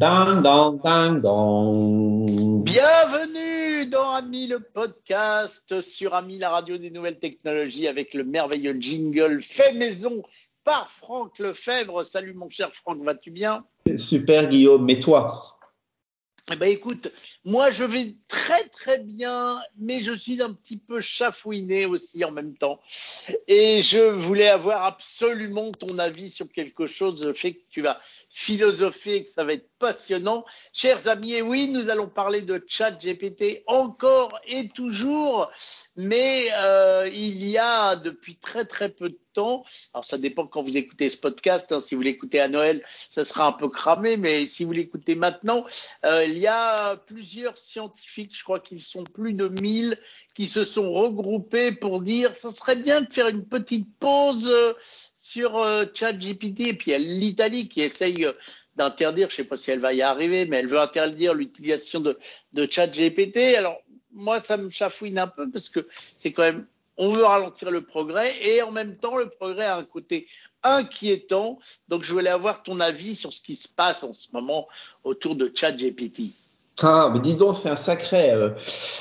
Ding, dong, ding, dong. Bienvenue dans Ami le podcast sur Ami la radio des nouvelles technologies avec le merveilleux jingle fait maison par Franck Lefebvre. Salut mon cher Franck, vas-tu bien? Super Guillaume, mais toi? Eh ben écoute, moi je vais très très bien, mais je suis un petit peu chafouiné aussi en même temps. Et je voulais avoir absolument ton avis sur quelque chose. Je sais que tu vas philosopher et que ça va être passionnant. Chers amis, et oui, nous allons parler de chat GPT encore et toujours, mais euh, il y a depuis très très peu de temps, alors ça dépend quand vous écoutez ce podcast, hein, si vous l'écoutez à Noël, ça sera un peu cramé, mais si vous l'écoutez maintenant, euh, il y a plusieurs scientifiques, je crois qu'ils sont plus de 1000, qui se sont regroupés pour dire, ça serait bien de faire une petite pause. Euh, sur euh, ChatGPT et puis il y a l'Italie qui essaye euh, d'interdire, je ne sais pas si elle va y arriver, mais elle veut interdire l'utilisation de, de ChatGPT. Alors moi, ça me chafouine un peu parce que c'est quand même, on veut ralentir le progrès et en même temps, le progrès a un côté inquiétant. Donc je voulais avoir ton avis sur ce qui se passe en ce moment autour de ChatGPT. Ah, mais dis donc, c'est un sacré. Euh...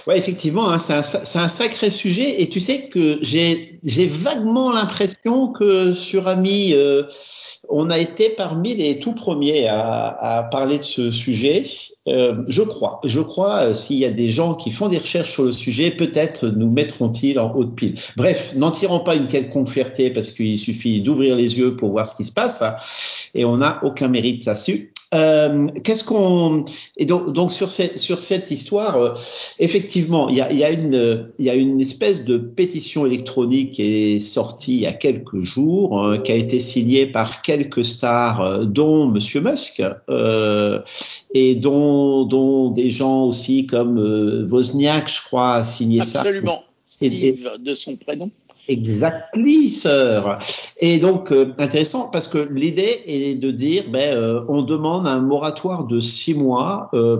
Ouais, effectivement, hein, c'est un, un, sacré sujet. Et tu sais que j'ai vaguement l'impression que sur Ami, euh, on a été parmi les tout premiers à, à parler de ce sujet. Euh, je crois, je crois, euh, s'il y a des gens qui font des recherches sur le sujet, peut-être nous mettront-ils en haute pile. Bref, n'en tirons pas une quelconque fierté parce qu'il suffit d'ouvrir les yeux pour voir ce qui se passe hein, et on n'a aucun mérite là-dessus. Euh, Qu'est-ce qu'on et donc, donc sur cette sur cette histoire, euh, effectivement, il y a, y a une il y a une espèce de pétition électronique qui est sortie il y a quelques jours, euh, qui a été signée par quelques stars, euh, dont Monsieur Musk et dont dont des gens aussi comme Wozniak, je crois, a signé Absolument. ça. Absolument. Steve de son prénom. Exactly, sir. Et donc euh, intéressant parce que l'idée est de dire, ben, euh, on demande un moratoire de six mois euh,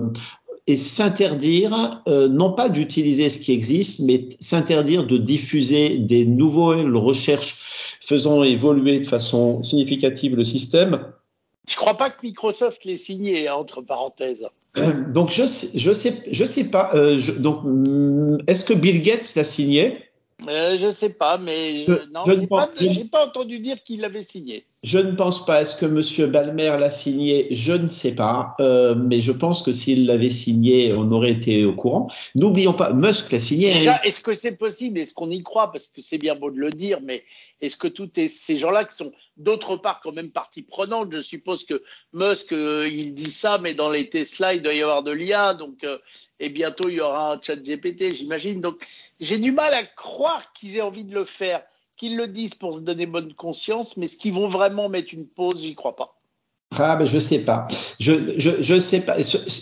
et s'interdire, non pas d'utiliser ce qui existe, mais s'interdire de diffuser des nouvelles recherches faisant évoluer de façon significative le système. Je crois pas que Microsoft l'ait signé entre parenthèses. Donc je sais, je sais, je sais pas. Je, donc est-ce que Bill Gates l'a signé? Euh, je sais pas, mais je, non, j'ai pas, pas, entendu dire qu'il l'avait signé. Je ne pense pas. Est-ce que Monsieur Balmer l'a signé Je ne sais pas, euh, mais je pense que s'il l'avait signé, on aurait été au courant. N'oublions pas, Musk l'a signé. Déjà, est-ce que c'est possible? Est-ce qu'on y croit? Parce que c'est bien beau de le dire, mais est-ce que tous ces gens-là qui sont d'autre part quand même partie prenante Je suppose que Musk, euh, il dit ça, mais dans les Tesla, il doit y avoir de l'IA, donc euh, et bientôt il y aura un chat GPT, j'imagine. Donc j'ai du mal à croire qu'ils aient envie de le faire, qu'ils le disent pour se donner bonne conscience, mais ce qu'ils vont vraiment mettre une pause, j'y crois pas. Ah ben je sais pas, je je je sais pas.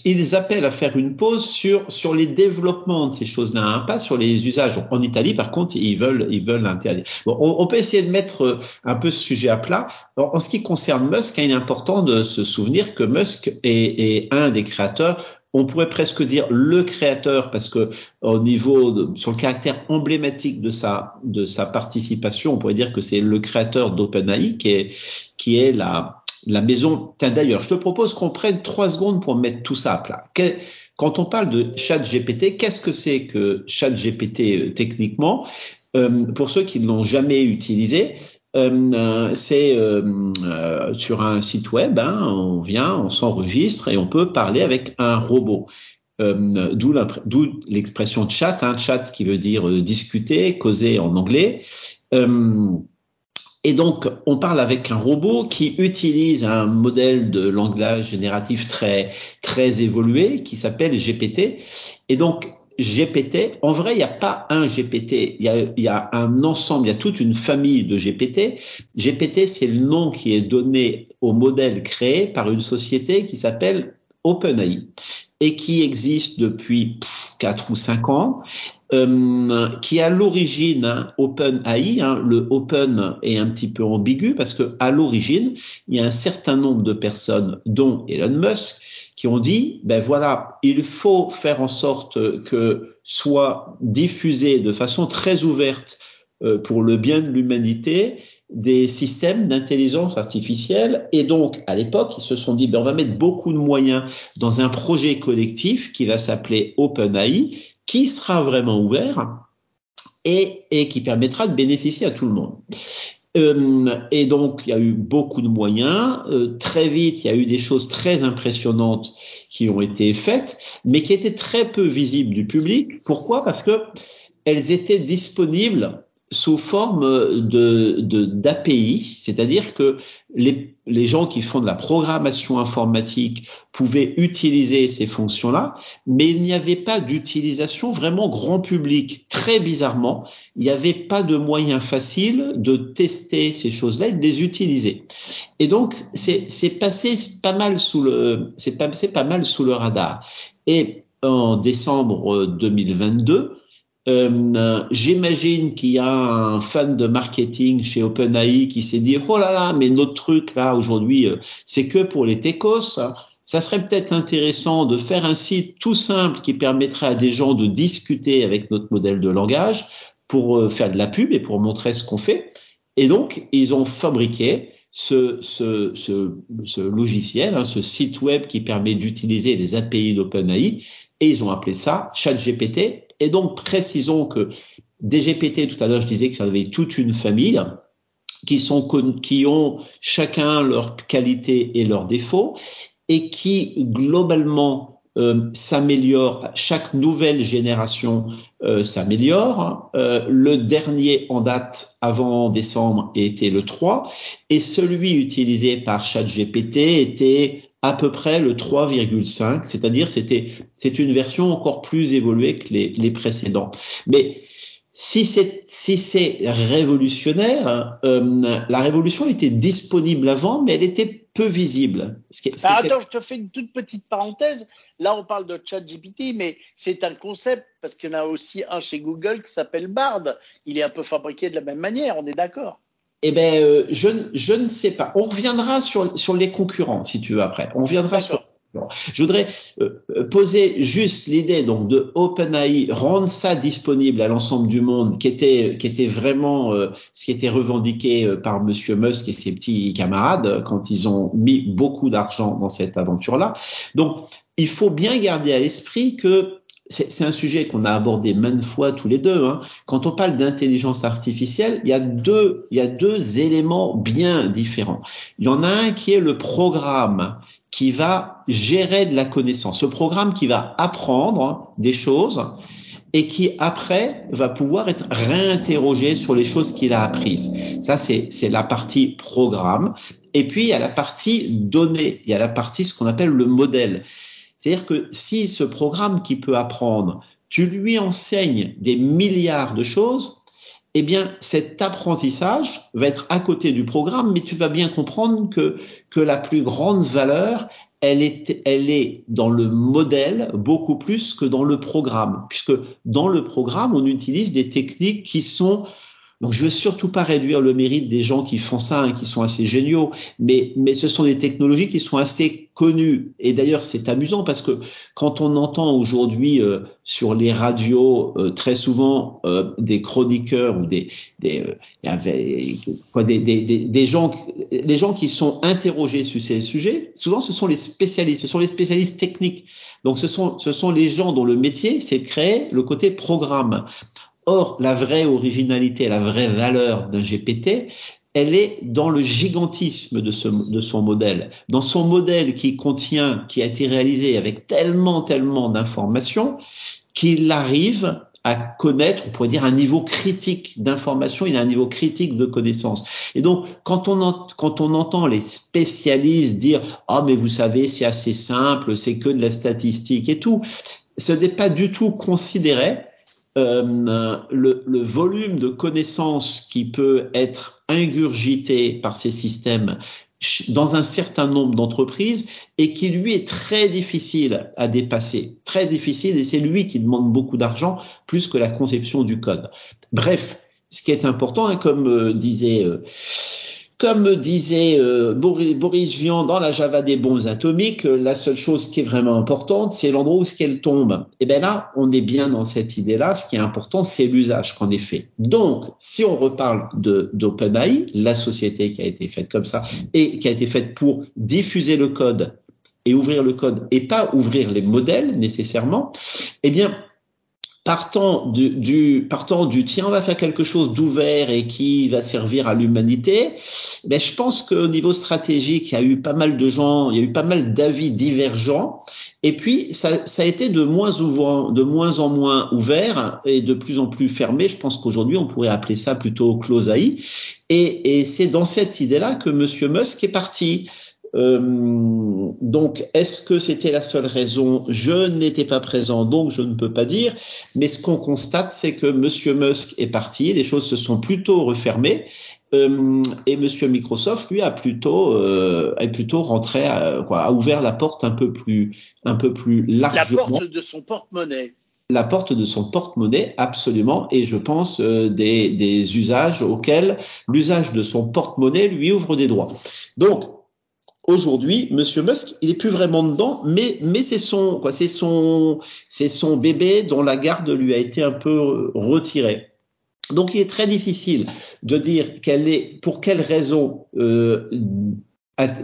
Ils appellent à faire une pause sur sur les développements de ces choses-là, hein, pas sur les usages. En Italie, par contre, ils veulent ils veulent interdire. Bon, on, peut essayer de mettre euh, un peu ce sujet à plat. En ce qui concerne Musk, il est important de se souvenir que Musk est, est un des créateurs on pourrait presque dire le créateur parce que au niveau de, sur le caractère emblématique de sa de sa participation, on pourrait dire que c'est le créateur d'OpenAI qui est qui est la la maison. D'ailleurs, je te propose qu'on prenne trois secondes pour mettre tout ça à plat. Quand on parle de Chat GPT, qu'est-ce que c'est que Chat GPT euh, techniquement? Euh, Pour ceux qui ne l'ont jamais utilisé, euh, c'est euh, euh, sur un site web, hein, on vient, on s'enregistre et on peut parler avec un robot. D'où l'expression chat, hein, chat qui veut dire discuter, causer en anglais. et donc, on parle avec un robot qui utilise un modèle de langage génératif très très évolué qui s'appelle GPT. Et donc, GPT, en vrai, il n'y a pas un GPT, il y a, il y a un ensemble, il y a toute une famille de GPT. GPT, c'est le nom qui est donné au modèle créé par une société qui s'appelle OpenAI et qui existe depuis quatre ou cinq ans, euh, qui à l'origine hein, OpenAI, hein, le Open est un petit peu ambigu parce que à l'origine, il y a un certain nombre de personnes, dont Elon Musk, qui ont dit, ben voilà, il faut faire en sorte que soit diffusé de façon très ouverte euh, pour le bien de l'humanité des systèmes d'intelligence artificielle. Et donc, à l'époque, ils se sont dit, ben, on va mettre beaucoup de moyens dans un projet collectif qui va s'appeler OpenAI, qui sera vraiment ouvert et, qui permettra de bénéficier à tout le monde. Euh, et donc, il y a eu beaucoup de moyens. Euh, très vite, il y a eu des choses très impressionnantes qui ont été faites, mais qui étaient très peu visibles du public. Pourquoi? Parce que elles étaient disponibles sous forme de d'API, c'est-à-dire que les, les gens qui font de la programmation informatique pouvaient utiliser ces fonctions-là, mais il n'y avait pas d'utilisation vraiment grand public. Très bizarrement, il n'y avait pas de moyen facile de tester ces choses-là et de les utiliser. Et donc, c'est passé pas mal sous le, c'est passé pas mal sous le radar. Et en décembre 2022, euh, J'imagine qu'il y a un fan de marketing chez OpenAI qui s'est dit oh là là mais notre truc là aujourd'hui euh, c'est que pour les techos. Ça serait peut-être intéressant de faire un site tout simple qui permettrait à des gens de discuter avec notre modèle de langage pour euh, faire de la pub et pour montrer ce qu'on fait. Et donc ils ont fabriqué ce, ce, ce, ce logiciel, hein, ce site web qui permet d'utiliser les API d'OpenAI et ils ont appelé ça ChatGPT et donc, précisons que des GPT, tout à l'heure, je disais qu'il y avait toute une famille qui sont qui ont chacun leurs qualités et leurs défauts et qui globalement euh. Chaque nouvelle génération euh, s'améliore. Euh, le dernier en date avant décembre était le 3 et celui utilisé par ChatGPT était à peu près le 3,5, c'est-à-dire c'était c'est une version encore plus évoluée que les, les précédents. Mais si c'est si c'est révolutionnaire, euh, la révolution était disponible avant, mais elle était peu visible. Ah, attends, je te fais une toute petite parenthèse. Là, on parle de ChatGPT, mais c'est un concept parce qu'il y en a aussi un chez Google qui s'appelle Bard. Il est un peu fabriqué de la même manière, on est d'accord. Eh ben, euh, je, je ne sais pas. On reviendra sur, sur les concurrents, si tu veux, après. On reviendra sur. Je voudrais euh, poser juste l'idée donc de OpenAI, rendre ça disponible à l'ensemble du monde, qui était qui était vraiment euh, ce qui était revendiqué par Monsieur Musk et ses petits camarades quand ils ont mis beaucoup d'argent dans cette aventure-là. Donc, il faut bien garder à l'esprit que c'est un sujet qu'on a abordé maintes fois tous les deux. Hein. Quand on parle d'intelligence artificielle, il y a deux, il y a deux éléments bien différents. Il y en a un qui est le programme qui va gérer de la connaissance, ce programme qui va apprendre des choses et qui après va pouvoir être réinterrogé sur les choses qu'il a apprises. Ça, c'est la partie programme. Et puis, il y a la partie données, il y a la partie ce qu'on appelle le modèle. C'est-à-dire que si ce programme qui peut apprendre, tu lui enseignes des milliards de choses, eh bien, cet apprentissage va être à côté du programme, mais tu vas bien comprendre que, que la plus grande valeur, elle est, elle est dans le modèle beaucoup plus que dans le programme, puisque dans le programme, on utilise des techniques qui sont donc je veux surtout pas réduire le mérite des gens qui font ça, hein, qui sont assez géniaux, mais mais ce sont des technologies qui sont assez connues. Et d'ailleurs c'est amusant parce que quand on entend aujourd'hui euh, sur les radios euh, très souvent euh, des chroniqueurs ou des des, quoi, des, des, des, gens les gens qui sont interrogés sur ces sujets, souvent ce sont les spécialistes, ce sont les spécialistes techniques. Donc ce sont ce sont les gens dont le métier c'est de créer le côté programme. Or, la vraie originalité, la vraie valeur d'un GPT, elle est dans le gigantisme de, ce, de son modèle, dans son modèle qui contient, qui a été réalisé avec tellement, tellement d'informations qu'il arrive à connaître, on pourrait dire, un niveau critique d'information, il a un niveau critique de connaissance. Et donc, quand on, quand on entend les spécialistes dire « Ah, mais vous savez, c'est assez simple, c'est que de la statistique et tout », ce n'est pas du tout considéré euh, le, le, volume de connaissances qui peut être ingurgité par ces systèmes dans un certain nombre d'entreprises et qui lui est très difficile à dépasser, très difficile et c'est lui qui demande beaucoup d'argent plus que la conception du code. Bref, ce qui est important, hein, comme euh, disait euh, comme disait euh, Boris Vian dans la Java des bombes atomiques, euh, la seule chose qui est vraiment importante, c'est l'endroit où ce qu'elle tombe. Et bien là, on est bien dans cette idée-là. Ce qui est important, c'est l'usage qu'en est fait. Donc, si on reparle de d'OpenAI, la société qui a été faite comme ça et qui a été faite pour diffuser le code et ouvrir le code et pas ouvrir les modèles nécessairement, eh bien, partant du, du, partant du tiens, on va faire quelque chose d'ouvert et qui va servir à l'humanité, ben, je pense qu'au niveau stratégique, il y a eu pas mal de gens, il y a eu pas mal d'avis divergents. Et puis, ça, ça, a été de moins, ouvrant, de moins en moins ouvert et de plus en plus fermé. Je pense qu'aujourd'hui, on pourrait appeler ça plutôt close AI. Et, et c'est dans cette idée-là que Monsieur Musk est parti. Euh, donc, est-ce que c'était la seule raison? Je n'étais pas présent, donc je ne peux pas dire. Mais ce qu'on constate, c'est que Monsieur Musk est parti, les choses se sont plutôt refermées. Euh, et Monsieur Microsoft, lui, a plutôt, euh, est plutôt rentré, à, quoi, a ouvert la porte un peu plus, un peu plus largement. La porte de son porte-monnaie la porte de son porte-monnaie, absolument, et je pense euh, des, des, usages auxquels l'usage de son porte-monnaie lui ouvre des droits. Donc, aujourd'hui, Monsieur Musk, il est plus vraiment dedans, mais mais c'est son quoi, c'est son c'est son bébé dont la garde lui a été un peu retirée. Donc il est très difficile de dire quelle est pour quelle raison euh,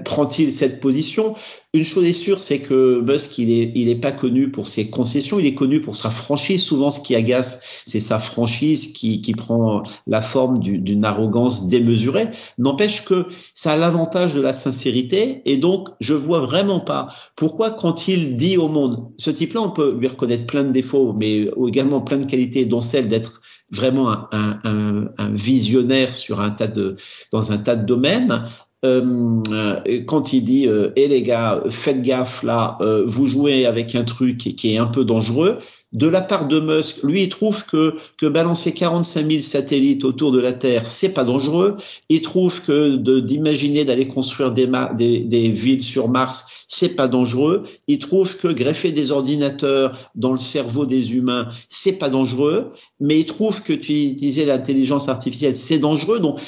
prend-il cette position? Une chose est sûre, c'est que Musk, il est, il est pas connu pour ses concessions, il est connu pour sa franchise. Souvent, ce qui agace, c'est sa franchise qui, qui prend la forme d'une arrogance démesurée. N'empêche que ça a l'avantage de la sincérité, et donc je vois vraiment pas pourquoi quand il dit au monde, ce type-là, on peut lui reconnaître plein de défauts, mais également plein de qualités, dont celle d'être vraiment un, un, un, visionnaire sur un tas de dans un tas de domaines quand il dit euh, "Eh les gars, faites gaffe là, euh, vous jouez avec un truc qui est un peu dangereux", de la part de Musk, lui, il trouve que, balancer 45 000 satellites autour de la Terre, c'est pas dangereux. Il trouve que d'imaginer d'aller construire des, villes sur Mars, c'est pas dangereux. Il trouve que greffer des ordinateurs dans le cerveau des humains, c'est pas dangereux. Mais il trouve que tu utilisais l'intelligence artificielle, c'est dangereux. Donc,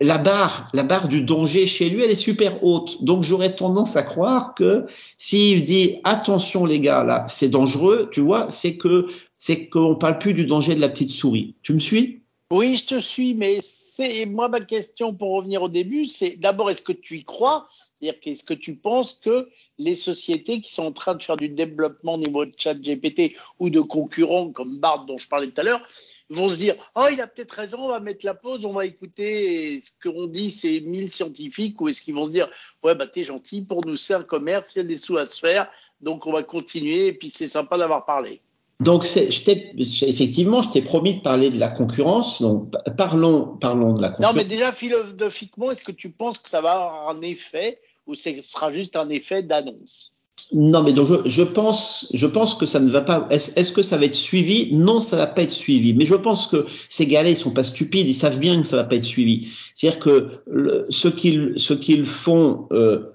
la barre, la barre du danger chez lui, elle est super haute. Donc, j'aurais tendance à croire que s'il dit attention les gars, là, c'est dangereux, tu vois, c'est que c'est qu'on parle plus du danger de la petite souris. Tu me suis? Oui, je te suis, mais c'est moi ma question pour revenir au début, c'est d'abord est-ce que tu y crois? C'est-à-dire qu'est-ce que tu penses que les sociétés qui sont en train de faire du développement au niveau de chat GPT ou de concurrents comme Bard dont je parlais tout à l'heure, vont se dire oh il a peut-être raison, on va mettre la pause, on va écouter ce qu'on dit ces mille scientifiques ou est-ce qu'ils vont se dire ouais bah t'es gentil pour nous c'est un commerce, il y a des sous à se faire donc on va continuer et puis c'est sympa d'avoir parlé. Donc, effectivement, je t'ai promis de parler de la concurrence. Donc, parlons, parlons de la concurrence. Non, mais déjà, philosophiquement, est-ce que tu penses que ça va avoir un effet ou ce sera juste un effet d'annonce? Non, mais donc je, je, pense, je pense que ça ne va pas. Est-ce que ça va être suivi? Non, ça va pas être suivi. Mais je pense que ces gars-là, ils sont pas stupides. Ils savent bien que ça va pas être suivi. C'est-à-dire que le, ce qu'ils, ce qu'ils font. Euh,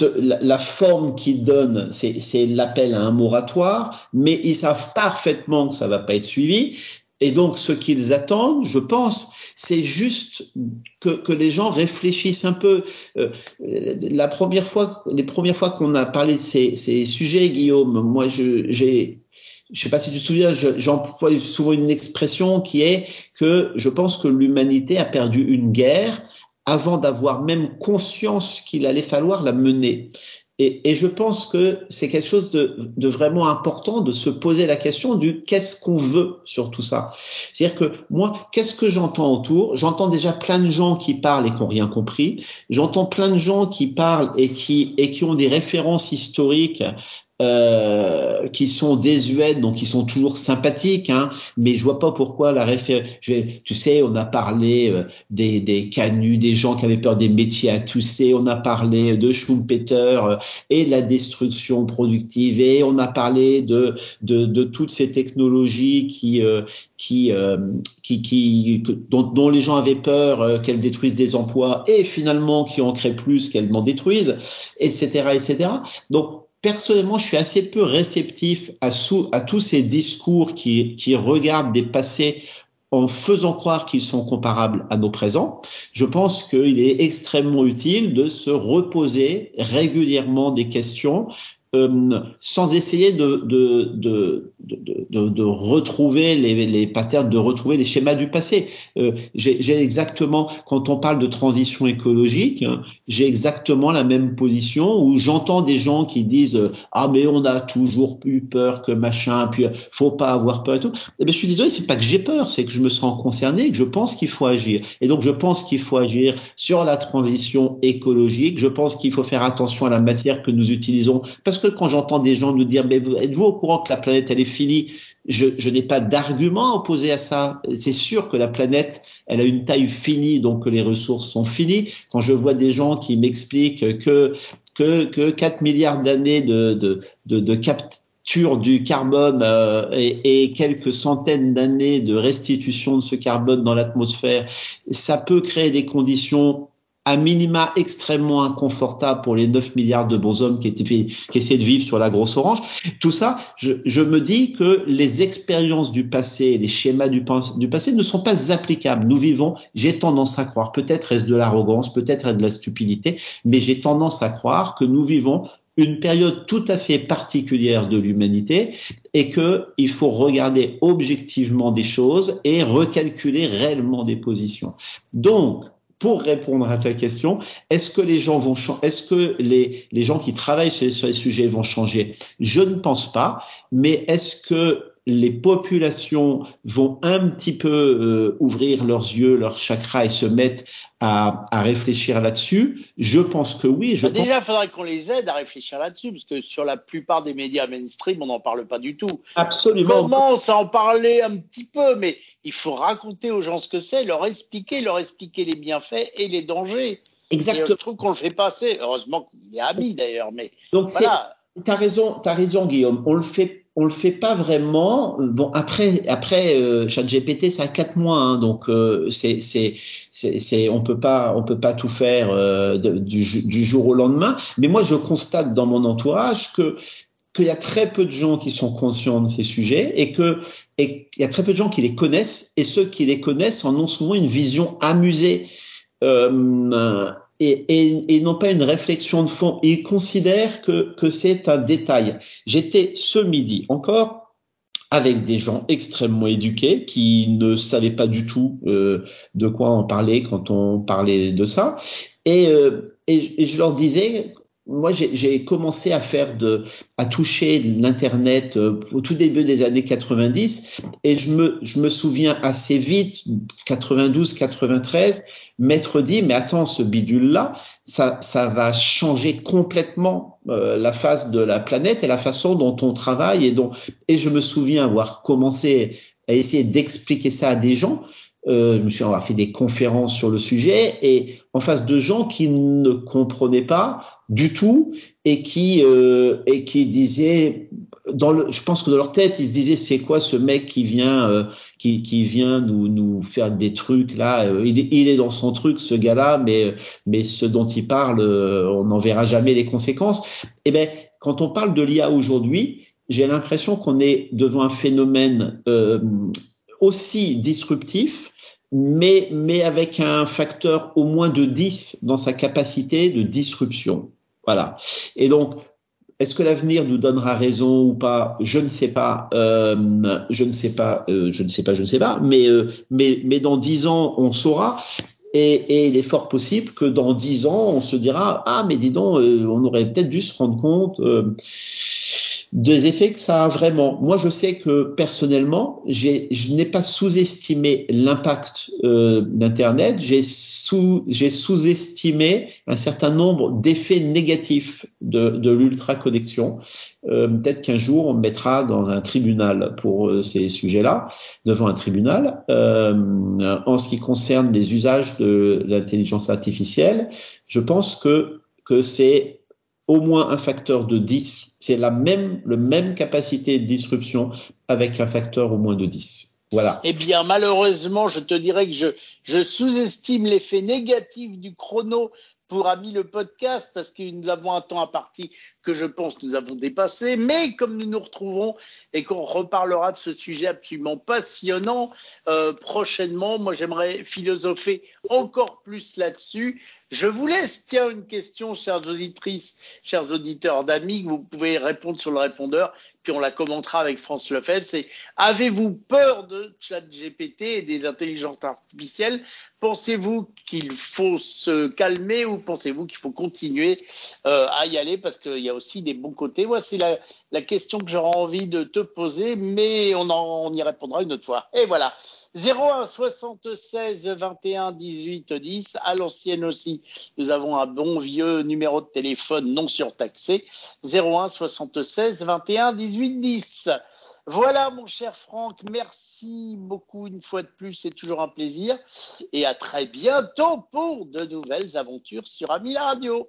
la, forme qu'ils donnent, c'est l'appel à un moratoire, mais ils savent parfaitement que ça va pas être suivi. Et donc, ce qu'ils attendent, je pense, c'est juste que, les gens réfléchissent un peu. Euh, la première fois, les premières fois qu'on a parlé de ces, sujets, Guillaume, moi, je, j'ai, je sais pas si tu te souviens, j'emploie souvent une expression qui est que je pense que l'humanité a perdu une guerre avant d'avoir même conscience qu'il allait falloir la mener. Et, je pense que c'est quelque chose de, de, vraiment important de se poser la question du qu'est-ce qu'on veut sur tout ça. C'est-à-dire que moi, qu'est-ce que j'entends autour? J'entends déjà plein de gens qui parlent et qui n'ont rien compris. J'entends plein de gens qui parlent et qui, et qui ont des références historiques euh, qui sont désuètes, donc qui sont toujours sympathiques, hein, mais je vois pas pourquoi la référence. Tu sais, on a parlé euh, des, des canuts, des gens qui avaient peur des métiers à tousser, on a parlé de Schumpeter euh, et de la destruction productive, et on a parlé de de, de toutes ces technologies qui euh, qui, qui, qui dont, dont, les gens avaient peur qu'elles détruisent des emplois et finalement qui en créent plus qu'elles n'en détruisent, etc., etc. Donc personnellement, je suis assez peu réceptif à, tous ces discours qui, regardent des passés en faisant croire qu'ils sont comparables à nos présents, je pense qu'il est extrêmement utile de se reposer régulièrement des questions euh, sans essayer de, retrouver les, patterns, de retrouver les schémas du passé. Euh, j'ai exactement, quand on parle de transition écologique, j'ai exactement la même position où j'entends des gens qui disent ah mais on a toujours eu peur que machin, puis faut pas avoir peur et tout. Eh bien, je suis désolé, c'est pas que j'ai peur, c'est que je me sens concerné, que je pense qu'il faut agir. Et donc je pense qu'il faut agir sur la transition écologique. Je pense qu'il faut faire attention à la matière que nous utilisons parce que quand j'entends des gens nous dire, mais êtes-vous au courant que la planète, elle est finie? Je, je n'ai pas d'argument opposé à ça. C'est sûr que la planète, elle a une taille finie, donc que les ressources sont finies. Quand je vois des gens qui m'expliquent que, que, que 4 milliards d'années de, de, de, capture du carbone euh, et, quelques centaines d'années de restitution de ce carbone dans l'atmosphère, ça peut créer des conditions à minima extrêmement inconfortable pour les 9 milliards de bonshommes qui, étaient, qui essaient de vivre sur la grosse orange. Tout ça, je, je me dis que les expériences du passé, les schémas du, passé ne sont pas applicables. Nous vivons, j'ai tendance à croire, peut-être est-ce de l'arrogance, peut-être est-ce de la stupidité, mais j'ai tendance à croire que nous vivons une période tout à fait particulière de l'humanité et que il faut regarder objectivement des choses et recalculer réellement des positions. Donc, pour répondre à ta question, est-ce que les gens vont est-ce que les, gens qui travaillent sur, sur les sujets vont changer? Je ne pense pas, mais est-ce que les populations vont un petit peu euh, ouvrir leurs yeux, leurs chakras et se mettre à, à réfléchir là-dessus Je pense que oui. Je bah déjà, il faudrait qu'on les aide à réfléchir là-dessus, parce que sur la plupart des médias mainstream, on n'en parle pas du tout. Absolument. On commence à en parler un petit peu, mais il faut raconter aux gens ce que c'est, leur expliquer, leur expliquer les bienfaits et les dangers. Exactement. je trouve qu'on le fait passer. Heureusement qu'il est ami d'ailleurs, mais Donc voilà. T'as raison, t'as raison, Guillaume. On le fait on le fait pas vraiment. Bon après après euh, ChatGPT ça a quatre mois hein, donc euh, c'est c'est c'est on peut pas on peut pas tout faire euh, du, du jour au lendemain. Mais moi je constate dans mon entourage que qu'il y a très peu de gens qui sont conscients de ces sujets et que et il y a très peu de gens qui les connaissent et ceux qui les connaissent en ont souvent une vision amusée. Euh, et, et, et non pas une réflexion de fond. Ils considèrent que, que c'est un détail. J'étais ce midi encore avec des gens extrêmement éduqués qui ne savaient pas du tout euh, de quoi on parlait quand on parlait de ça. Et, euh, et je leur disais, moi, j'ai commencé à faire de, à toucher l'internet euh, au tout début des années 90, et je me, je me souviens assez vite, 92, 93, m'être dit, mais attends, ce bidule-là, ça, ça va changer complètement euh, la face de la planète et la façon dont on travaille et dont, et je me souviens avoir commencé à essayer d'expliquer ça à des gens. Euh, je me suis fait des conférences sur le sujet et en face de gens qui ne comprenaient pas du tout et qui euh, et qui disaient dans le, je pense que dans leur tête ils se disaient c'est quoi ce mec qui vient euh, qui, qui vient nous nous faire des trucs là euh, il, il est dans son truc ce gars-là mais mais ce dont il parle euh, on n'en verra jamais les conséquences. Et eh ben quand on parle de l'IA aujourd'hui j'ai l'impression qu'on est devant un phénomène aussi disruptif mais, mais avec un facteur au moins de 10 dans sa capacité de disruption. Voilà. Et donc, est-ce que l'avenir nous donnera raison ou pas? Je ne sais pas. Euh, je ne sais pas. Euh, je ne sais pas. Je ne sais pas. Mais, euh, mais, mais dans dix ans, on saura. Et, et, il est fort possible que dans dix ans, on se dira ah mais dis donc, euh, on aurait peut-être dû se rendre compte euh, des effets que ça a vraiment. Moi, je sais que personnellement, je n'ai pas sous-estimé l'impact euh, d'Internet, j'ai sous, sous-estimé un certain nombre d'effets négatifs de, de l'ultra-connexion. Euh, Peut-être qu'un jour, on mettra dans un tribunal pour euh, ces sujets-là, devant un tribunal. Euh, en ce qui concerne les usages de l'intelligence artificielle, je pense que, que c'est au moins un facteur de 10. C'est la même, le même capacité de disruption avec un facteur au moins de 10. Voilà. Eh bien, malheureusement, je te dirais que je, sous-estime l'effet négatif du chrono pour Ami le podcast parce que nous avons un temps à partie que je pense nous avons dépassé. Mais comme nous nous retrouvons et qu'on reparlera de ce sujet absolument passionnant euh, prochainement, moi j'aimerais philosopher encore plus là-dessus. Je vous laisse, tiens, une question, chères auditrices, chers auditeurs d'amis, vous pouvez répondre sur le répondeur, puis on la commentera avec France Lefebvre. C'est avez-vous peur de ChatGPT et des intelligences artificielles? Pensez-vous qu'il faut se calmer ou pensez-vous qu'il faut continuer euh, à y aller parce qu'il y aussi des bons côtés Voici la, question que j'aurais envie de te poser, mais on y répondra une autre fois. Et voilà. 01 76 21 18 10. À l'ancienne aussi, nous avons un bon vieux numéro de téléphone non surtaxé. 01 76 21 18 10. Voilà, mon cher Franck. Merci beaucoup une fois de plus. C'est toujours un plaisir. Et à très bientôt pour de nouvelles aventures sur Ami Radio.